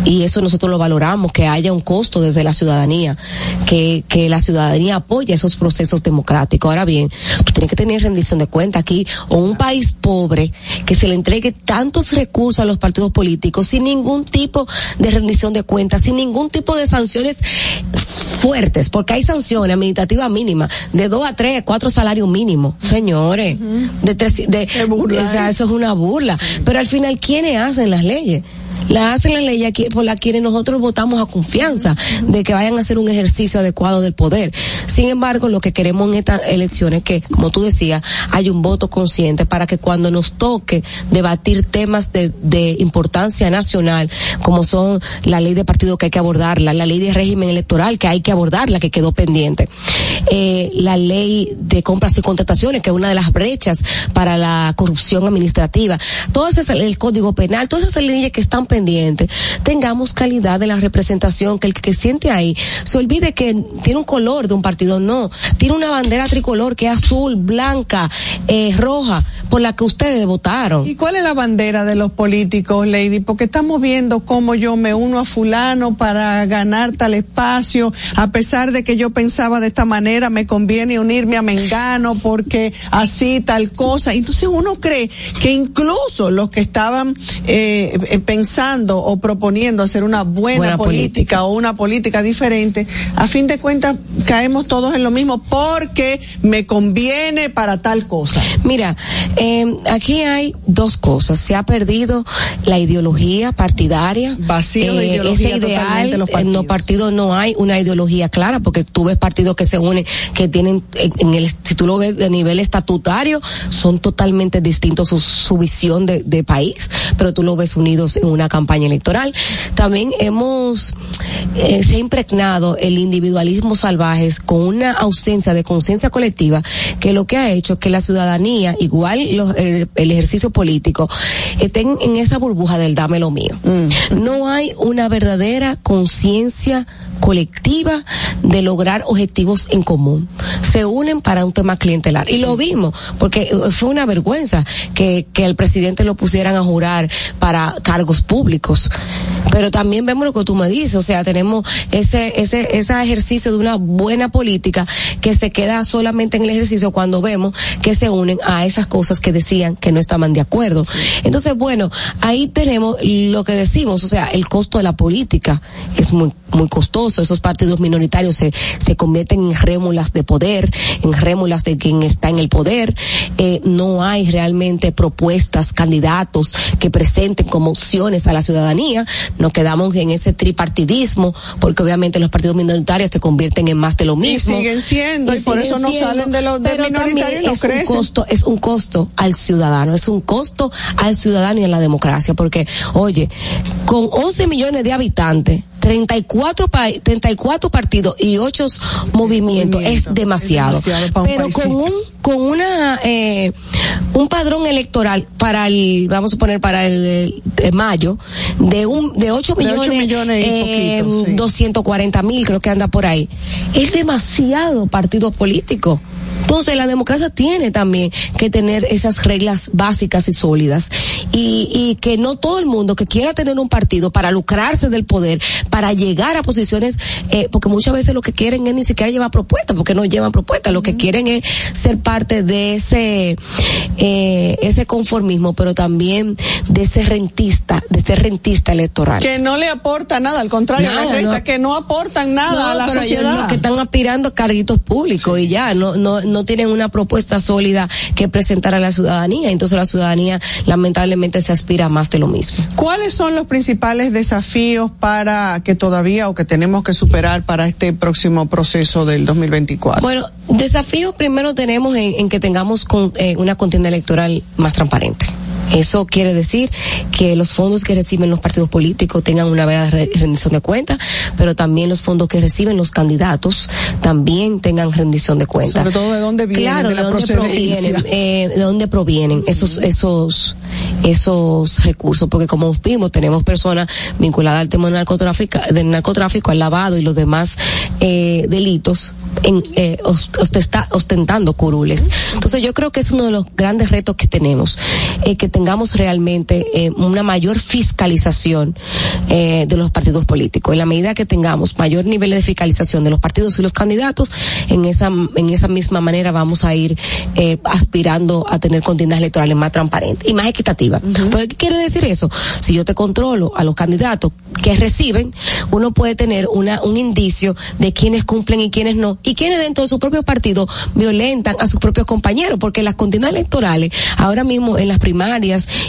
Y eso nosotros lo valoramos, que haya un costo desde la ciudadanía, que, que la ciudadanía apoye esos procesos democráticos. Ahora bien, tú tienes que tener rendición de cuenta aquí, o un país pobre, que se le entregue tantos recursos a los partidos políticos sin ningún tipo de rendición de cuentas, sin ningún tipo de sanciones fuertes, porque hay sanciones administrativas mínimas de dos a tres, cuatro salarios mínimos, señores, de tres, de, o sea, eso es una burla. Pero al final, ¿quiénes hacen las leyes? Las hacen las leyes aquí por las quienes nosotros votamos a confianza de que vayan a hacer un ejercicio adecuado del poder. Sin embargo, lo que queremos en estas elecciones es que, como tú decías, hay un voto consciente para que cuando nos toque debatir temas de, de importancia nacional, como son la ley de partido que hay que abordarla, la ley de régimen electoral que hay que abordarla, que quedó pendiente, eh, la ley de compras y contrataciones, que es una de las brechas para la corrupción administrativa, todas esas, el código penal, todas esas leyes que están pendientes, tengamos calidad de la representación, que el que siente ahí se olvide que tiene un color de un partido, no, tiene una bandera tricolor que es azul, blanca, eh, roja, por la que ustedes votaron. ¿Y cuál es la bandera de los políticos, Lady? Porque estamos viendo cómo yo me uno a fulano para ganar tal espacio, a pesar de que yo pensaba de esta manera, me conviene unirme a Mengano porque así tal cosa. Entonces uno cree que incluso los que estaban eh, eh, pensando o proponiendo hacer una buena, Buena política, política. o una política diferente, a fin de cuentas caemos todos en lo mismo porque me conviene para tal cosa. Mira, eh, aquí hay dos cosas. Se ha perdido la ideología partidaria. Vacío de Eh, ideología ese ideal, los en los partidos no hay una ideología clara, porque tú ves partidos que se unen, que tienen en, en el, si tú lo ves de nivel estatutario, son totalmente distintos su, su visión de, de país, pero tú lo ves unidos en una campaña electoral. También hemos, eh, se ha impregnado el individualismo salvaje con una ausencia de conciencia colectiva que lo que ha hecho es que la ciudadanía, igual los- el, el ejercicio político, estén en esa burbuja del dame lo mío. No hay una verdadera conciencia colectiva de lograr objetivos en común. Se unen para un tema clientelar. Y lo vimos, porque eh, fue una vergüenza que, que el presidente lo pusieran a jurar para cargos públicos. Pero también vemos lo que tú me dices, o sea, tenemos ese, ese, ese ejercicio de una buena política que se queda solamente en el ejercicio cuando vemos que se unen a esas cosas que decían que no estaban de acuerdo. Entonces, bueno, ahí tenemos lo que decimos, o sea, el costo de la política es muy muy costoso, esos partidos minoritarios se, se convierten en rémulas de poder, en rémulas de quien está en el poder, eh, no hay realmente propuestas, candidatos que presenten como opciones a la ciudadanía, nos quedamos en ese tripartidismo, porque obviamente los partidos minoritarios se convierten en más de lo Y mismo. siguen siendo, y, por eso no siendo, salen de los de minoritarios y no es crecen. Un costo, es un costo al ciudadano, es un costo al ciudadano y a la democracia, porque, oye, con 11 millones de habitantes, 34, pa- 34 partidos y 8 movimientos. Es demasiado. demasiado para un Pero con un con una eh, un padrón electoral para el vamos a poner para el, mayo de un de 8 De millones, ocho millones y eh, poquito, sí. 240 mil creo que anda por ahí. Es demasiado partido político entonces la democracia tiene también que tener esas reglas básicas y sólidas y, y que no todo el mundo que quiera tener un partido para lucrarse del poder, para llegar a posiciones, eh, porque muchas veces lo que quieren es ni siquiera llevar propuestas, porque no llevan propuestas, lo que quieren es ser parte de ese eh, ese conformismo, pero también de ese rentista, de ese rentista electoral. Que no le aporta nada, al contrario, Nada, no. que no aportan nada No, a la pero ellos sociedad. lo que están aspirando a carguitos públicos y ya, no, no, no tienen una propuesta sólida que presentar a la ciudadanía. Entonces la ciudadanía lamentablemente se aspira a más de lo mismo. ¿Cuáles son los principales desafíos para que todavía o que tenemos que superar para este próximo proceso del 2024? Bueno, desafíos primero tenemos en, en que tengamos con- eh, una contienda electoral más transparente. Eso quiere decir que los fondos que reciben los partidos políticos tengan una verdadera re- rendición de cuentas, pero también los fondos que reciben los candidatos también tengan rendición de cuentas. Sobre todo de dónde vienen, Claro, de de, la dónde provienen, eh, de dónde provienen esos, esos, esos recursos, porque como vimos, tenemos personas vinculadas al tema del narcotráfico, del narcotráfico, al lavado y los demás eh, delitos en, eh, os- ostesta- ostentando curules. Entonces yo creo que es uno de los grandes retos que tenemos, eh, que tengamos realmente eh, una mayor fiscalización eh, de los partidos políticos. En la medida que tengamos mayor nivel de fiscalización de los partidos y los candidatos, en esa, en esa misma manera vamos a ir eh, aspirando a tener contiendas electorales más transparentes y más equitativas. ¿Pero ¿Qué quiere decir eso? Si yo te controlo a los candidatos que reciben, uno puede tener una, un indicio de quiénes cumplen y quiénes no, y quienes dentro de su propio partido violentan a sus propios compañeros, porque las contiendas electorales, ahora mismo en las primarias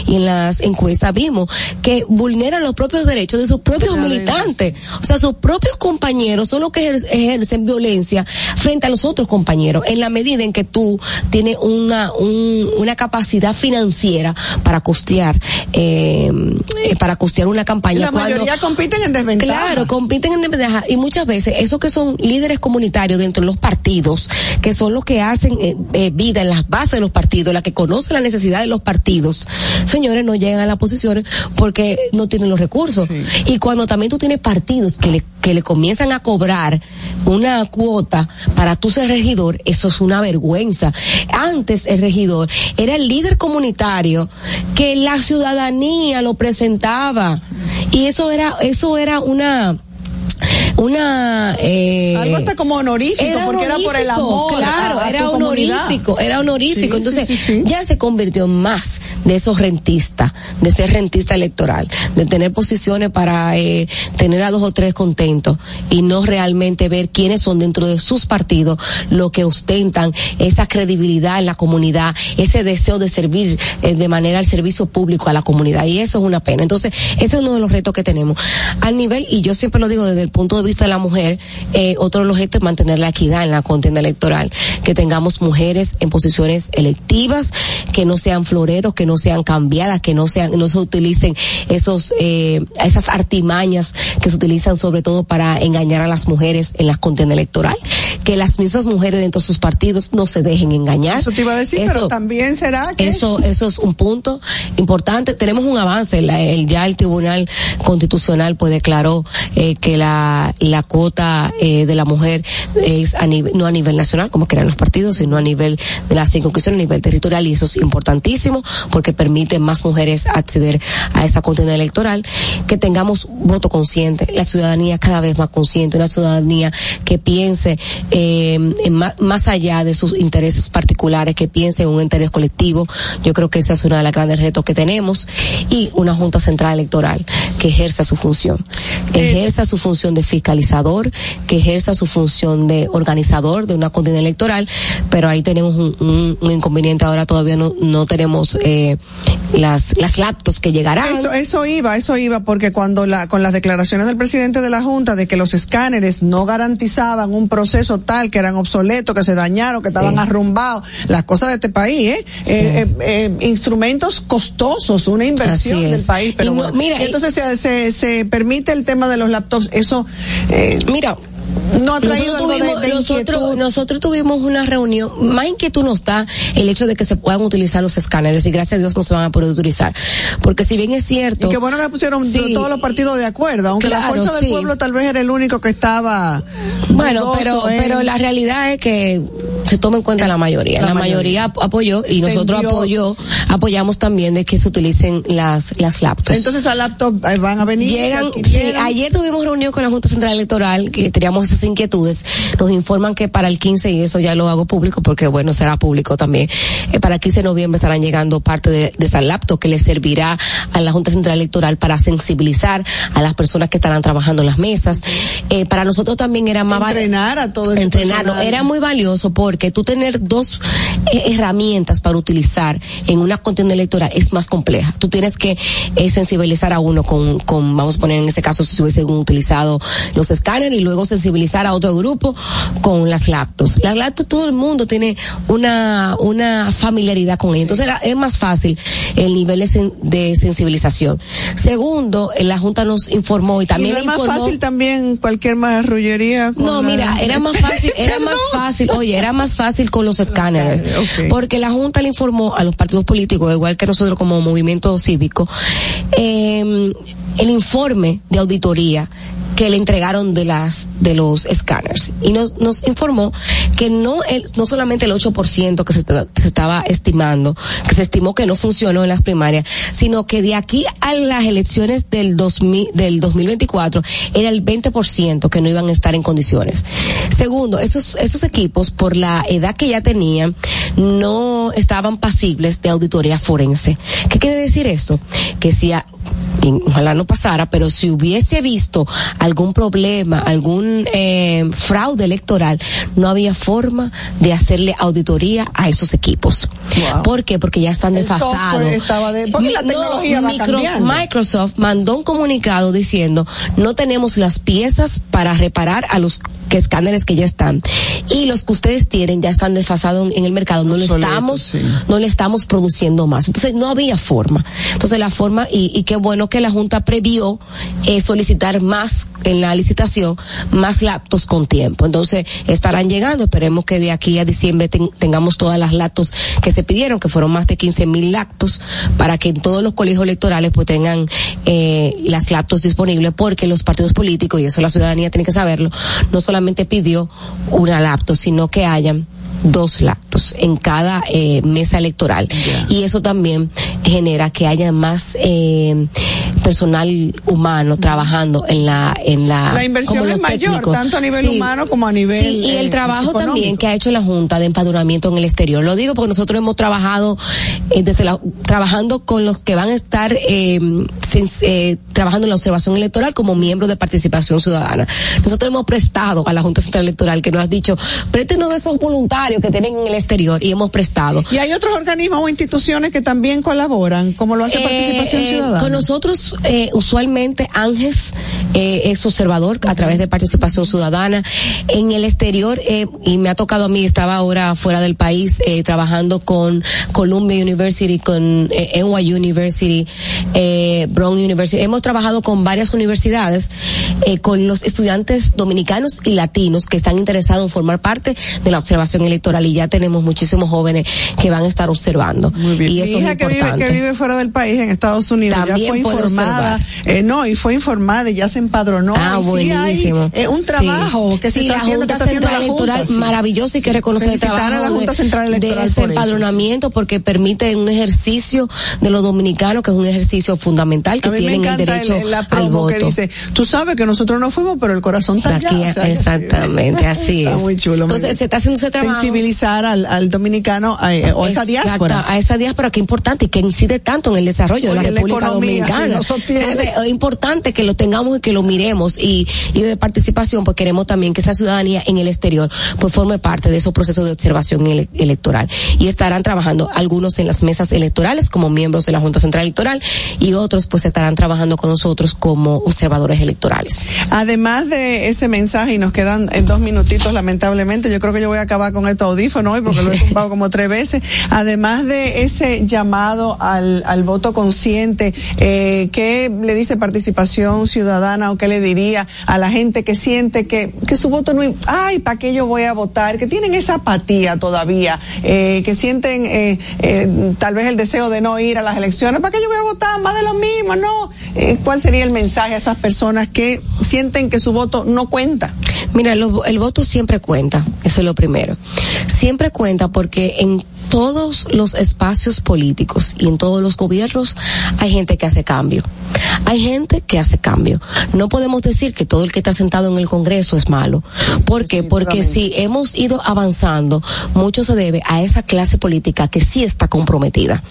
y en las encuestas vimos que vulneran los propios derechos de sus propios militantes. O sea, sus propios compañeros son los que ejer- ejercen violencia frente a los otros compañeros, en la medida en que tú tienes una, un- una capacidad financiera para costear, eh, eh, para costear una campaña. la cuando- mayoría compiten en desventaja. Claro, compiten en desventaja y muchas veces esos que son líderes comunitarios dentro de los partidos, que son los que hacen eh, eh, vida en las bases de los partidos, la que conocen la necesidad de los partidos, señores, no llegan a las posiciones porque no tienen los recursos. Y cuando también tú tienes partidos que le, que le comienzan a cobrar una cuota para tú ser regidor, eso es una vergüenza. Antes el regidor era el líder comunitario que la ciudadanía lo presentaba y eso era eso era una una eh, Algo hasta como honorífico, porque era por el amor. claro a- a era honorífico era honorífico entonces sí, sí, sí. ya se convirtió en más de esos rentistas de ser rentista electoral de tener posiciones para eh, tener a dos o tres contentos y no realmente ver quiénes son dentro de sus partidos lo que ostentan esa credibilidad en la comunidad ese deseo de servir eh, de manera al servicio público a la comunidad y eso es una pena entonces ese es uno de los retos que tenemos al nivel y yo siempre lo digo desde el punto de vista de la mujer eh, otro de los es mantener la equidad en la contienda electoral que tengamos mujeres en posiciones electivas, que no sean floreros, que no sean cambiadas, que no sean, no se utilicen esos, eh, esas artimañas que se utilizan sobre todo para engañar a las mujeres en la contienda electoral, que las mismas mujeres dentro de sus partidos no se dejen engañar. Eso te iba a decir, pero también será que eso, eso es un punto importante. Tenemos un avance, la- el, ya el Tribunal Constitucional pues declaró eh, que la, la cuota eh, de la mujer es a nivel, no a nivel nacional como querían los partidos, sino a nivel de la circunscripción, a nivel territorial y eso es importantísimo porque permite más mujeres acceder a esa contienda electoral, que tengamos voto consciente, la ciudadanía cada vez más consciente, una ciudadanía que piense eh, en ma- más, allá de sus intereses particulares, que piense en un interés colectivo. Yo creo que ese es uno de los grandes retos que tenemos y una Junta Central Electoral que ejerza su función, ejerza su función de fiscalizador, que ejerza su función de organizador de una contienda electoral, pero ahí tenemos un, un- un inconveniente ahora todavía no, no tenemos eh, las las laptops que llegarán. Eso, eso iba, eso iba, porque cuando la, con las declaraciones del presidente de la Junta de que los escáneres no garantizaban un proceso tal, que eran obsoletos, que se dañaron, que estaban arrumbados, las cosas de este país, ¿eh? Eh, eh, eh, instrumentos costosos, una inversión del país, pero no- bueno. mira, entonces se, se, se permite el tema de los laptops, eso, eh, mira, no ha traído nosotros algo de- tuvimos, de nosotros, tuvimos una reunión, más inquietud nos da el hecho de que se puedan utilizar los escáneres y gracias a Dios no se van a poder utilizar. Porque si bien es cierto. Y qué bueno que pusieron Sí. todos los partidos de acuerdo, aunque la fuerza del sí. pueblo tal vez era el único que estaba. Bueno, dudoso pero, pero la realidad es que se toma en cuenta la mayoría. la La, mayoría. ap- apoyó y nosotros apoyó, apoyamos también de que se utilicen las, las laptops. Entonces a laptop eh, van a venir. Llegan, sí, ayer tuvimos reunión con la Junta Central Electoral que teníamos esas inquietudes. Nos informan que para el 15, y eso ya lo hago público porque bueno, será público también, eh, para el 15 de noviembre estarán llegando parte de, de esa laptop que le servirá a la Junta Central Electoral para sensibilizar a las personas que estarán trabajando en las mesas. Eh, para nosotros también era más val- entrenar a todo entrenarlo. personal. Era muy valioso porque tú tener dos eh, herramientas para utilizar en una contienda electoral es más compleja. Tú tienes que eh, sensibilizar a uno con, con, vamos a poner en ese caso si se hubiesen utilizado los escáneres y luego sensibilizar a otro grupo con las laptops. Las laptops todo el mundo tiene una, una familiaridad con ellas. Entonces era, es más fácil el nivel de, sen- de sensibilización. Segundo, eh, la Junta nos informó y también y no es más fácil también cualquier marrullería. no, la- mira, era más fácil, era más fácil, oye, era más fácil con los escáneres, porque la Junta le informó a los partidos políticos, igual que nosotros como movimiento cívico, eh, el informe de auditoría que le entregaron de las de los escáneres y nos, nos informó que no el, no solamente el 8% que se, ta- se estaba estimando, que se estimó que no funcionó en las primarias, sino que de aquí a las elecciones del 2000, del 2024 era el 20% que no iban a estar en condiciones. Segundo, esos esos equipos por la edad que ya tenían no estaban pasibles de auditoría forense. ¿Qué quiere decir eso? Que si a- y ojalá no pasara, pero si hubiese visto algún problema, algún eh, fraude electoral, no había forma de hacerle auditoría a esos equipos. ¿Por qué? Porque ya están desfasados. de- porque la No, va Micro-. Microsoft mandó un comunicado diciendo no tenemos las piezas para reparar a los que escáneres que ya están y los que ustedes tienen ya están desfasados en, en el mercado no le Obsoletos, estamos sí. no le estamos produciendo más entonces no había forma entonces la forma y, y qué bueno que la junta previó eh, solicitar más en la licitación más laptops con tiempo. Entonces estarán llegando. Esperemos que de aquí a diciembre ten- tengamos todas las laptops que se pidieron que fueron más de 15 mil laptops para que en todos los colegios electorales pues tengan eh, las laptops disponibles porque los partidos políticos y eso la ciudadanía tiene que saberlo no solamente pidió una laptop sino que hayan dos laptops en cada eh, mesa electoral. Y eso también genera que haya más eh, personal humano trabajando en la en la La inversión es mayor, técnicos. tanto a nivel Sí. humano como a nivel. Sí, y el eh, trabajo económico. también que ha hecho la Junta de Empadronamiento en el exterior. Lo digo porque nosotros hemos trabajado eh, desde la, trabajando con los que van a estar eh, sen- eh, trabajando en la observación electoral como miembros de participación ciudadana. Nosotros hemos prestado a la Junta Central Electoral que nos ha dicho, préstenos de esos voluntarios que tienen en el exterior y hemos prestado. Y hay otros organismos o instituciones que también colaboran, como lo hace Participación Ciudadana. Con nosotros eh, usualmente Ángeles eh, es observador a través de participación ciudadana. En el exterior, eh, y me ha tocado a mí, estaba ahora fuera del país eh, trabajando con Columbia University, con eh, NYU University, eh, Brown University. Hemos trabajado con varias universidades, eh, con los estudiantes dominicanos y latinos que están interesados en formar parte de la observación electoral y ya tenemos muchísimos jóvenes que van a estar observando. Y eso Mi hija es que vive, importante. que vive fuera del país, en Estados Unidos, ya También fue puede informada, eh, no, y fue informada y ya se empadronó. Ah, y sí hay buenísimo. eh, un Sí. trabajo que se Sí, está la haciendo, que Junta está haciendo la Central Junta. Electoral maravilloso y que reconocer el trabajo a la Junta de- Central Electoral de ese por eso, empadronamiento porque permite un ejercicio de los dominicanos que es un ejercicio fundamental que A mí me tienen el derecho el- la al voto. que dice, tú sabes que nosotros no fuimos, pero el corazón está. Aquí, O sea, que sí. exactamente, así Está es. muy chulo. Entonces se está haciendo ese trabajo. Sensibilizar al, al dominicano eh, o a esa diáspora. a esa diáspora que es importante y que incide tanto en el desarrollo de Oye, la la República economía, Dominicana. Sostiene. Entonces, es importante que lo tengamos y que lo miremos y, y de participación, pues queremos también que esa ciudadanía en el exterior pues forme parte de esos procesos de observación ele- electoral. Y estarán trabajando algunos en las mesas electorales como miembros de la Junta Central Electoral y otros pues estarán trabajando con nosotros como observadores electorales. Además de ese mensaje, y nos quedan eh, dos minutitos lamentablemente, yo creo que yo voy a acabar con este audífono hoy porque lo he tumbado como tres veces. Además de ese llamado al, al voto consciente, eh, ¿qué le dice participación ciudadana o qué le diría a la gente que siente que, que su voto no, ay, ¿para qué yo voy a votar? Que tienen esa apatía todavía, eh, que sienten eh, eh, tal vez el deseo de no ir a las elecciones, ¿para qué yo voy a votar? Más de lo mismo, ¿no? Eh, ¿Cuál sería el mensaje a esas personas que sienten que su voto no cuenta? Mira, lo- el voto siempre cuenta, eso es lo primero. Siempre cuenta porque en todos los espacios políticos y en todos los gobiernos hay gente que hace cambio. Hay gente que hace cambio. No podemos decir que todo el que está sentado en el Congreso es malo. ¿Por qué? Porque si hemos ido avanzando, mucho se debe a esa clase política que sí está comprometida.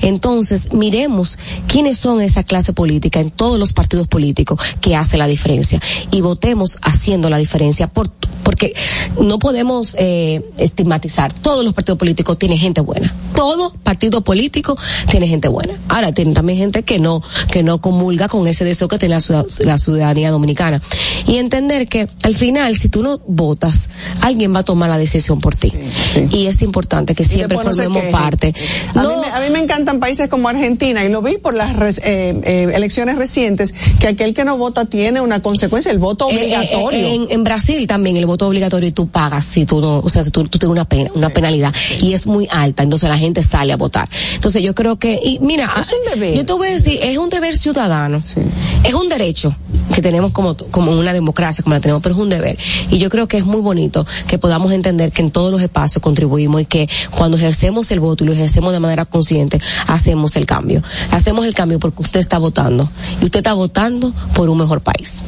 Entonces, miremos quiénes son esa clase política en todos los partidos políticos que hace la diferencia y votemos haciendo la diferencia por, porque no podemos eh, estigmatizar. Todos los partidos políticos tienen gente buena. Todo partido político tiene gente buena. Ahora tienen también gente que no que no comulga con ese deseo que tiene la, ciudad- la ciudadanía dominicana y entender que al final si tú no votas alguien va a tomar la decisión por ti y es importante que siempre no formemos parte. A, mí, me- a mí me encantan países como Argentina y lo vi por las res- eh, eh, elecciones recientes que aquel que no vota tiene una consecuencia, el voto Eh, obligatorio. en, en Brasil también el voto obligatorio y tú pagas si tú no, o sea, si tú, tú tienes una pena, una penalidad y es muy alta, entonces la gente sale a votar. Entonces yo creo que, y mira, yo te voy a decir, es un deber ciudadano, es un derecho que tenemos como, como una democracia, como la tenemos, pero es un deber. Y yo creo que es muy bonito que podamos entender que en todos los espacios contribuimos y que cuando ejercemos el voto y lo ejercemos de manera consciente, hacemos el cambio. Hacemos el cambio porque usted está votando y usted está votando por un mejor país.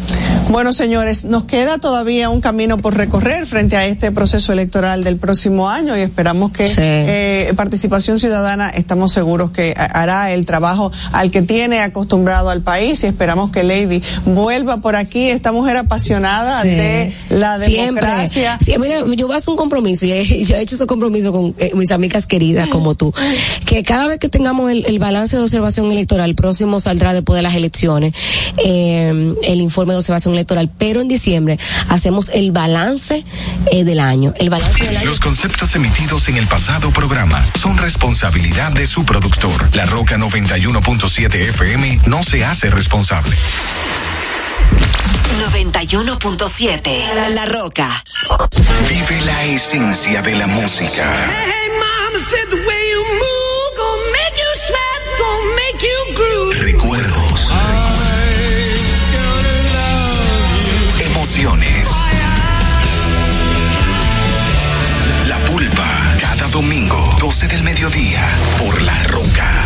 Bueno, señores, nos queda todavía un camino por recorrer frente a este proceso electoral del próximo año y esperamos que eh, Participación Ciudadana, estamos seguros que ha- hará el trabajo al que tiene acostumbrado al país y esperamos que Lady vuelva por aquí, esta mujer apasionada de la Siempre. democracia. Sí, mira, yo voy a hacer un compromiso. Y he, yo he hecho ese compromiso con eh, mis amigas queridas como tú, que cada vez que tengamos el, el balance de observación electoral, próximo saldrá después de las elecciones, eh, el informe de observación electoral, pero en diciembre hacemos el balance eh, del año, el balance del año. Los conceptos emitidos en el pasado programa son responsabilidad de su productor. La Roca 91.7 FM no se hace responsable. 91.7 La, La Roca. Vive la esencia de la música. Hey, mama del mediodía. Por La Roca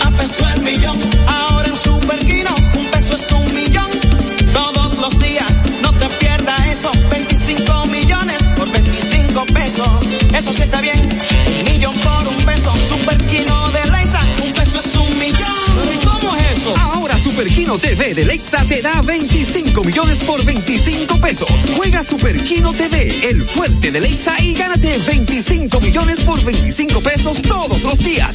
A peso el millón. Ahora en Superquino, un peso es un millón. Todos los días, no te pierdas eso. 25 millones por 25 pesos. Eso sí está bien. Un millón por un peso. Superquino de Leisa, un peso es un millón. ¿Y cómo es eso? Ahora Super Kino TV de Lexa te da 25 millones por 25 pesos. Juega Super Kino TV, el fuerte de Lexa y gánate 25 millones por 25 pesos todos los días.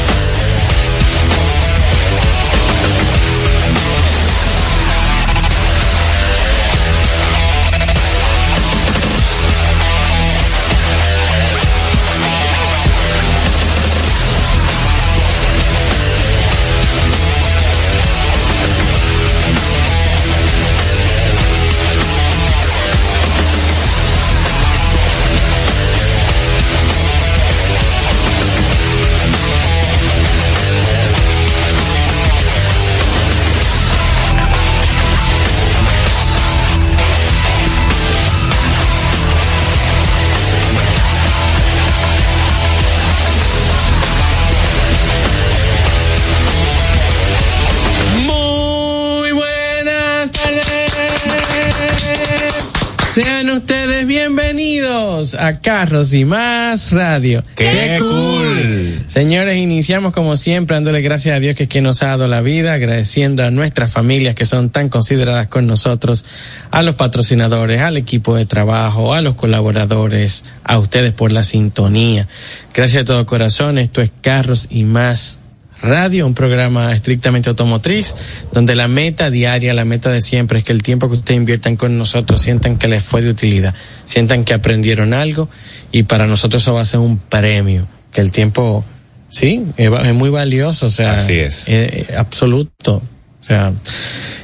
Carros y Más Radio. ¡Qué, cool! Señores, iniciamos como siempre dándole gracias a Dios que, es quien nos ha dado la vida, agradeciendo a nuestras familias que son tan consideradas con nosotros, a los patrocinadores, al equipo de trabajo, a los colaboradores, a ustedes por la sintonía. Gracias de todo corazón. Esto es Carros y Más Radio, un programa estrictamente automotriz, donde la meta diaria, la meta de siempre es que el tiempo que ustedes inviertan con nosotros sientan que les fue de utilidad, sientan que aprendieron algo y para nosotros eso va a ser un premio, que el tiempo, sí, es, muy valioso, o sea, Así es. eh, eh, absoluto. O sea,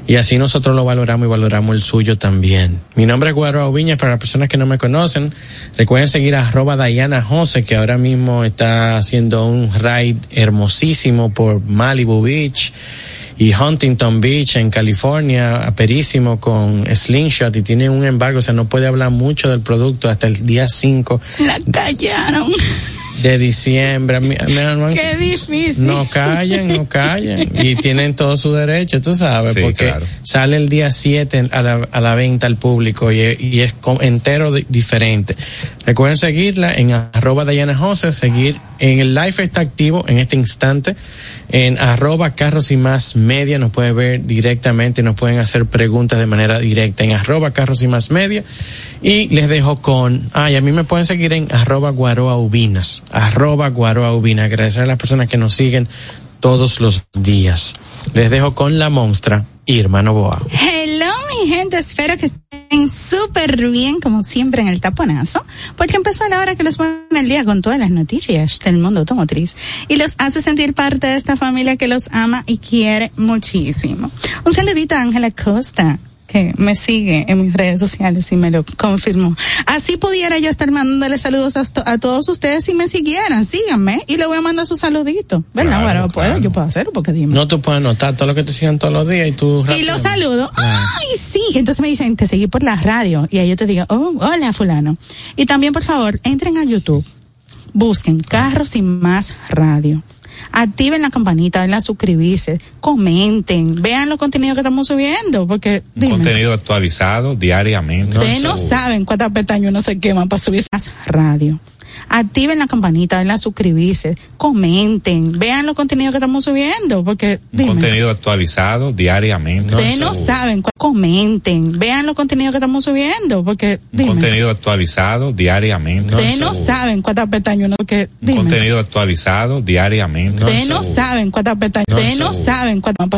y así nosotros lo valoramos y valoramos el suyo también. Mi nombre es Guaro Viñas, para las personas que no me conocen, recuerden seguir a arroba Diana Jose, que ahora mismo está haciendo un ride hermosísimo por Malibu Beach y Huntington Beach en California, aperísimo con Slingshot y tiene un embargo, o sea, no puede hablar mucho del producto hasta el día 5 La callaron. De diciembre. Mi- mi hermano, Qué difícil. no callan, no callan. Y tienen todo su derecho, tú sabes, Sí, porque claro. sale el día 7 a la, a la venta al público y, y es entero di- diferente. Recuerden seguirla en arroba Diana Jose, seguir en el live está activo en este instante en arroba carros y más media. Nos puede ver directamente nos pueden hacer preguntas de manera directa en arroba carros y más media. Y les dejo con ay a mí me pueden seguir en arroba guaroa ubinas arroba guaroa ubinas. Agradecer a las personas que nos siguen todos los días. Les dejo con la monstra Irma Novoa. Hello, mi gente. Espero que estén súper bien, como siempre, en el taponazo, porque empezó la hora que los pone el día con todas las noticias del mundo automotriz y los hace sentir parte de esta familia que los ama y quiere muchísimo. Un saludito a Ángela Costa que me sigue en mis redes sociales y me lo confirmó. Así pudiera yo estar mandándole saludos a, to- a todos ustedes si me siguieran. Síganme y le voy a mandar su saludito. ¿Verdad? Claro, bueno, puedo, yo puedo hacerlo porque dime. no tú puedes anotar todo lo que te sigan todos los días y tú Y rápido- los saludo. Ay, sí. Entonces me dicen, te seguí por la radio. Y ahí yo te digo, oh, hola, fulano. Y también, por favor, entren a YouTube. Busquen Carros y Más Radio. Activen la campanita, denle a suscribirse, comenten, vean los contenidos que estamos subiendo, porque dime, Contenido actualizado diariamente. ustedes no saben cuántas pestañas uno se queman para subir más radio. Activen la campanita, denle a suscribirse, comenten, vean los contenidos que estamos subiendo, porque dime, Contenido actualizado diariamente. Ustedes no saben, comenten, vean los contenidos que estamos subiendo, porque dime, Contenido actualizado diariamente. ustedes no saben cuántas pestañas porque dime, Contenido actualizado diariamente. ustedes no saben cuántas pestañas, ustedes no saben cuántas